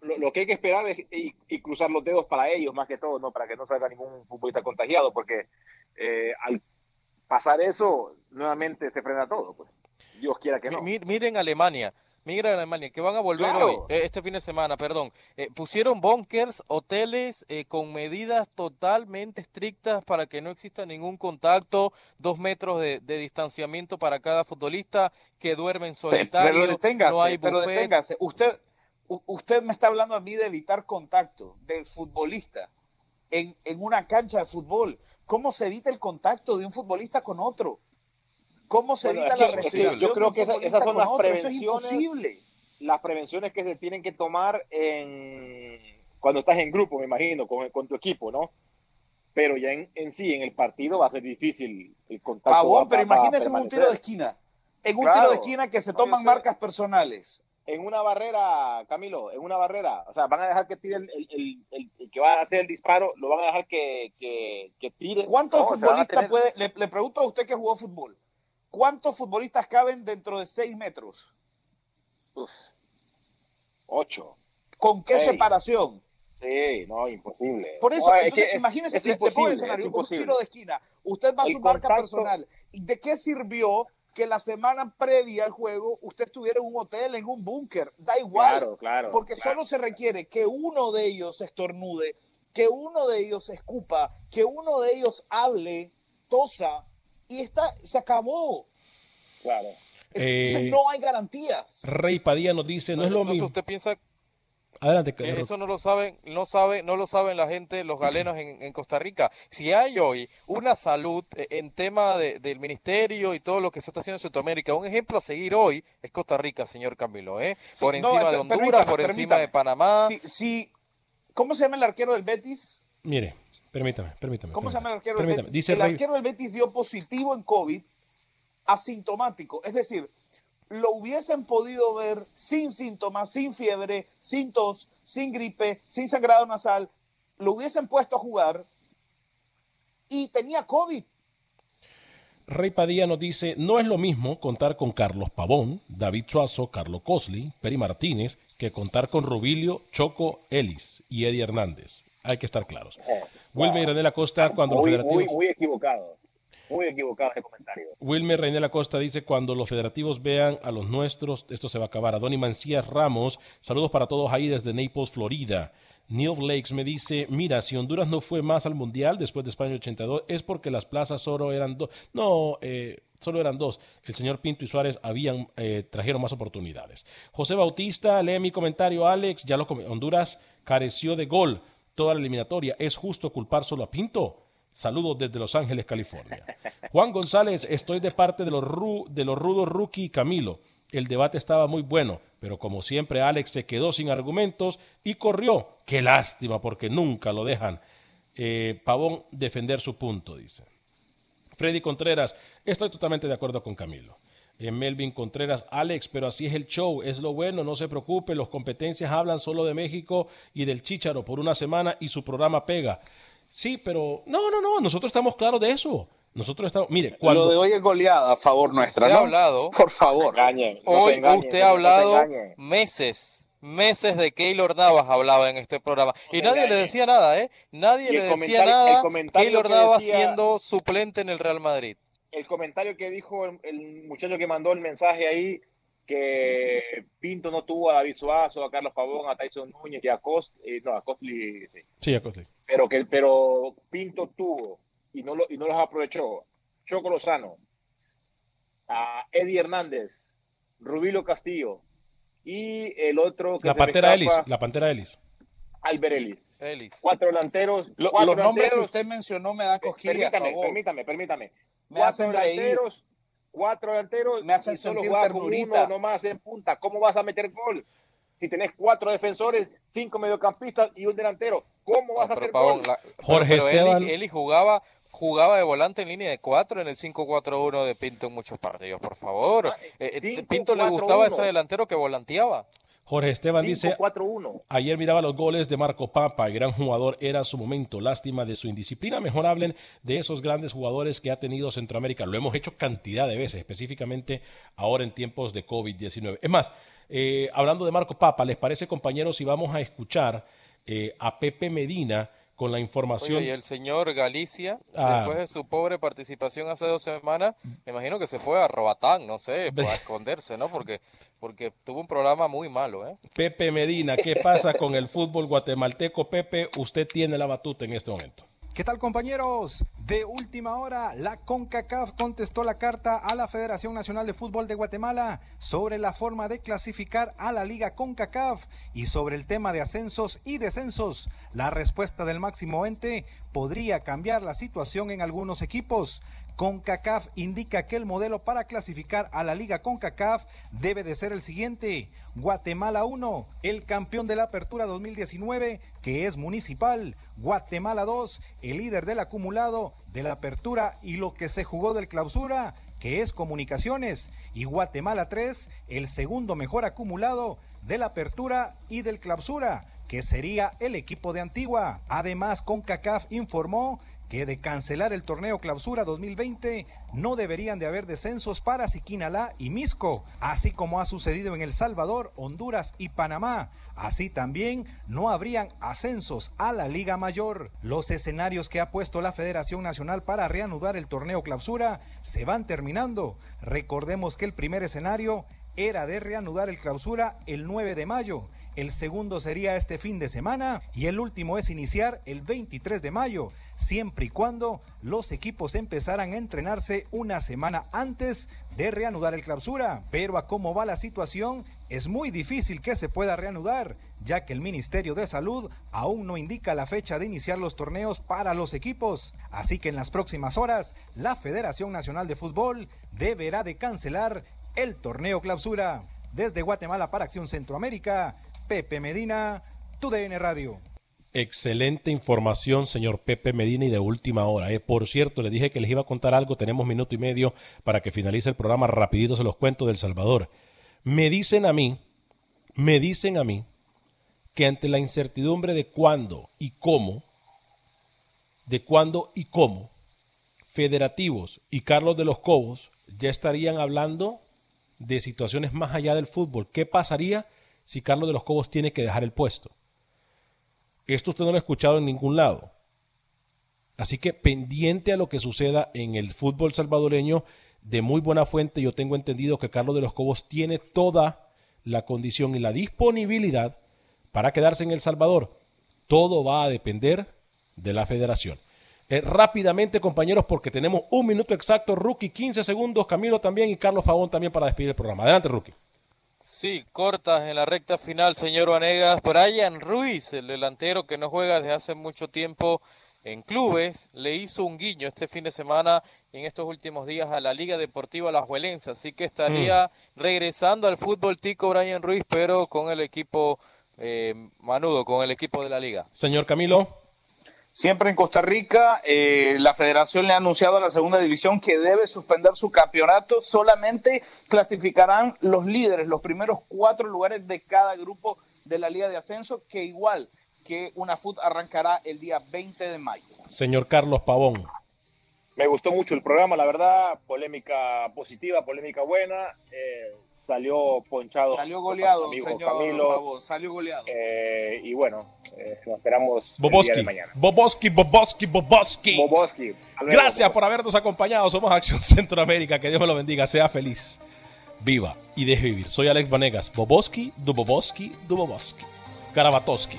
Lo, lo que hay que esperar es y, y cruzar los dedos para ellos, más que todo, no para que no salga ningún futbolista contagiado, porque eh, al pasar eso, nuevamente se frena todo. Pues. Dios quiera que no. mi- miren Alemania, miren Alemania, que van a volver Claro. hoy, eh, este fin de semana, perdón. Eh, pusieron bunkers, hoteles eh, con medidas totalmente estrictas para que no exista ningún contacto, dos metros de, de distanciamiento para cada futbolista, que duermen solitario, Pero deténgase, no hay pero deténgase. Usted, u- usted me está hablando a mí de evitar contacto del futbolista en, en una cancha de fútbol. ¿Cómo se evita el contacto de un futbolista con otro? ¿Cómo se Bueno, evita la respiración yo creo que esa- esas son las otro? Eso es prevenciones. imposible. Las prevenciones que se tienen que tomar en cuando estás en grupo, me imagino, con, con tu equipo, ¿no? Pero ya en, en sí, en el partido va a ser difícil el contacto. Pavón, va- pero imagínese en un tiro de esquina. En un Claro. tiro de esquina que se toman marcas personales. En una barrera, Camilo, en una barrera, o sea, van a dejar que tire el, el- el- el- el que va a hacer el disparo, lo van a dejar que, que, que tire. ¿Cuántos No, futbolistas puede, le, le pregunto a usted que jugó fútbol, ¿cuántos futbolistas caben dentro de seis metros? Uf, ocho. ¿Con qué separación? Sí, no, imposible. Por eso, No, es entonces, que es- imagínese, es le, le pongo el escenario, es un tiro de esquina, usted va a su marca contacto- personal. ¿Y ¿De qué sirvió que la semana previa al juego usted estuviera en un hotel, en un búnker? Da igual, Claro, claro, porque claro. solo se requiere que uno de ellos estornude, que uno de ellos escupa, que uno de ellos hable, tosa, y está, se acabó. Claro. Entonces Eh, no hay garantías. Rey Padilla nos dice, no es lo Entonces mismo. usted piensa Adelante, que Carlos. eso no lo saben, no sabe, no lo saben la gente, los galenos en, en Costa Rica. Si hay hoy una salud eh, en tema de- del ministerio y todo lo que se está haciendo en Sudamérica, un ejemplo a seguir hoy es Costa Rica, señor Camilo, ¿eh? Por encima de Honduras, permítame, por encima permítame. de Panamá. Si, si- ¿Cómo se llama el arquero del Betis? Mire, permítame, permítame. ¿Cómo se llama el arquero permítame. del Betis? Dice el Rey- arquero del Betis dio positivo en COVID asintomático. Es decir, lo hubiesen podido ver sin síntomas, sin fiebre, sin tos, sin gripe, sin sangrado nasal. Lo hubiesen puesto a jugar y tenía COVID. Rey Padilla nos dice, no es lo mismo contar con Carlos Pavón, David Suazo, Carlos Cosli, Peri Martínez, que contar con Rubilio, Choco, Ellis y Eddie Hernández. Hay que estar claros. Wilmer René Acosta, cuando los muy, federativos... muy, muy equivocado. Muy equivocado ese comentario. Wilmer Reynel Acosta dice, cuando los federativos vean a los nuestros, esto se va a acabar. Adoni Mancías Ramos, saludos para todos ahí desde Naples, Florida. Neil Lakes me dice, mira, si Honduras no fue más al Mundial después de España 82, es porque las plazas solo eran dos. No, eh, solo eran dos. El señor Pinto y Suárez habían, eh, trajeron más oportunidades. José Bautista, lee mi comentario, Alex, ya lo Honduras careció de gol toda la eliminatoria. ¿Es justo culpar solo a Pinto? Saludos desde Los Ángeles, California. Juan González, estoy de parte de los, rudos Rookie y Camilo. El debate estaba muy bueno, pero como siempre Alex se quedó sin argumentos y corrió. Qué lástima, porque nunca lo dejan. eh, Pavón defender su punto, dice. Freddy Contreras, estoy totalmente de acuerdo con Camilo. Eh, Melvin Contreras, Alex, pero así es el show, es lo bueno, no se preocupe, los competencias hablan solo de México y del Chícharo por una semana y su programa pega. Sí, pero no, no, no, nosotros estamos claros de eso. Nosotros estamos, mire, cuando... Lo de hoy es goleada a favor nuestra, Usted ¿no? ha hablado, Por favor. hoy usted ha hablado meses, meses de Keylor Navas hablaba en este programa. Y nadie le decía nada, ¿eh? Nadie le decía nada. Keylor Navas decía- siendo suplente en el Real Madrid. el comentario que dijo el, el muchacho que mandó el mensaje ahí, que Pinto no tuvo a David Suazo, a Carlos Pavón, a Tyson Núñez y a Cost, eh, no, a Costly, sí. Sí, acosté. Pero que pero Pinto tuvo y no, lo, y no los aprovechó. Choco Lozano, a Eddie Hernández, Rubilo Castillo y el otro que La se Pantera Ellis, la Pantera Ellis. Albert Ellis. Ellis. Cuatro delanteros. Lo- cuatro los nombres que delanteros. usted mencionó me dan cosquillas, Permítame, permítame, permítame. Me cuatro hacen reír. delanteros, cuatro delanteros Me hacen y solo ternurita. uno nomás en punta. ¿Cómo vas a meter gol? Si tenés cuatro defensores, cinco mediocampistas y un delantero, ¿cómo vas a Pero, hacer Pavón, gol? la- Jorge pero Esteban. Eli, Eli jugaba, jugaba de volante en línea de cuatro en el 5-4-1 de Pinto en muchos partidos, por favor. Ah, Eh, eh, cinco, Pinto le cuatro, gustaba uno. ese delantero que volanteaba. Jorge Esteban dice, 5-4-1. ayer miraba los goles de Marco Papa, el gran jugador era su momento, lástima de su indisciplina, mejor hablen de esos grandes jugadores que ha tenido Centroamérica, lo hemos hecho cantidad de veces, específicamente ahora en tiempos de COVID-19. Es más, eh, hablando de Marco Papa, ¿les parece compañeros si vamos a escuchar eh, a Pepe Medina con la información? Oye, y el señor Galicia, Ah. después de su pobre participación hace dos semanas, me imagino que se fue a Robatán, no sé, pues, a esconderse, ¿no? Porque, porque tuvo un programa muy malo, ¿eh? Pepe Medina, ¿qué pasa con el fútbol guatemalteco? Pepe, usted tiene la batuta en este momento. ¿Qué tal compañeros? De última hora, la CONCACAF contestó la carta a la Federación Nacional de Fútbol de Guatemala sobre la forma de clasificar a la Liga CONCACAF y sobre el tema de ascensos y descensos. La respuesta del máximo ente podría cambiar la situación en algunos equipos. CONCACAF indica que el modelo para clasificar a la Liga CONCACAF debe de ser el siguiente. Guatemala 1, el campeón de la Apertura 2019, que es municipal. Guatemala 2, el líder del acumulado de la Apertura y lo que se jugó del clausura, que es comunicaciones. Y Guatemala 3, el segundo mejor acumulado de la Apertura y del clausura, que sería el equipo de Antigua. Además, CONCACAF informó que de cancelar el torneo clausura 2020 no deberían de haber descensos para Siquinalá y Misco, así como ha sucedido en El Salvador, Honduras y Panamá. Así también no habrían ascensos a la Liga Mayor. Los escenarios que ha puesto la Federación Nacional para reanudar el torneo clausura se van terminando. Recordemos que el primer escenario era de reanudar el clausura el 9 de mayo. El segundo sería este fin de semana y el último es iniciar el 23 de mayo, siempre y cuando los equipos empezaran a entrenarse una semana antes de reanudar el clausura. Pero a cómo va la situación, es muy difícil que se pueda reanudar, ya que el Ministerio de Salud aún no indica la fecha de iniciar los torneos para los equipos. Así que en las próximas horas, la Federación Nacional de Fútbol deberá de cancelar el torneo clausura. Desde Guatemala para Acción Centroamérica, Pepe Medina, TUDN Radio. Excelente información, señor Pepe Medina, y de última hora. eh. Por cierto, le dije que les iba a contar algo, tenemos minuto y medio para que finalice el programa, rapidito se los cuento del Salvador. Me dicen a mí, me dicen a mí, que ante la incertidumbre de cuándo y cómo, de cuándo y cómo, Federativos y Carlos de los Cobos ya estarían hablando de situaciones más allá del fútbol. ¿Qué pasaría si Carlos de los Cobos tiene que dejar el puesto? Esto usted no lo ha escuchado en ningún lado. Así que pendiente a lo que suceda en el fútbol salvadoreño, de muy buena fuente, yo tengo entendido que Carlos de los Cobos tiene toda la condición y la disponibilidad para quedarse en El Salvador. Todo va a depender de la federación. Eh, rápidamente, compañeros, porque tenemos un minuto exacto, Rookie, 15 segundos, Camilo también y Carlos Pavón también para despedir el programa. Adelante, Rookie. Sí, cortas en la recta final, señor Vanegas. Brian Ruiz, el delantero que no juega desde hace mucho tiempo en clubes, le hizo un guiño este fin de semana en estos últimos días a la Liga Deportiva La Juelense, así que estaría regresando al fútbol tico Brian Ruiz, pero con el equipo eh, manudo, con el equipo de la liga. Señor Camilo. Siempre en Costa Rica. Eh, la federación le ha anunciado a la segunda división que debe suspender su campeonato. Solamente clasificarán los líderes, los primeros cuatro lugares de cada grupo de la Liga de Ascenso, que igual que una FUT arrancará el día 20 de mayo. Señor Carlos Pavón. Me gustó mucho el programa, la verdad, polémica positiva, polémica buena. Eh, salió ponchado. Salió goleado, señor Camilo. Salió goleado. Eh, y bueno, eh, nos esperamos el día de mañana. Boboski, Boboski, Boboski. Boboski. Gracias Boboski. por habernos acompañado. Somos Acción Centroamérica. Que Dios me lo bendiga. Sea feliz. Viva y deje vivir. Soy Alex Vanegas. Boboski, Duboboski, Duboboski. Garabatoski.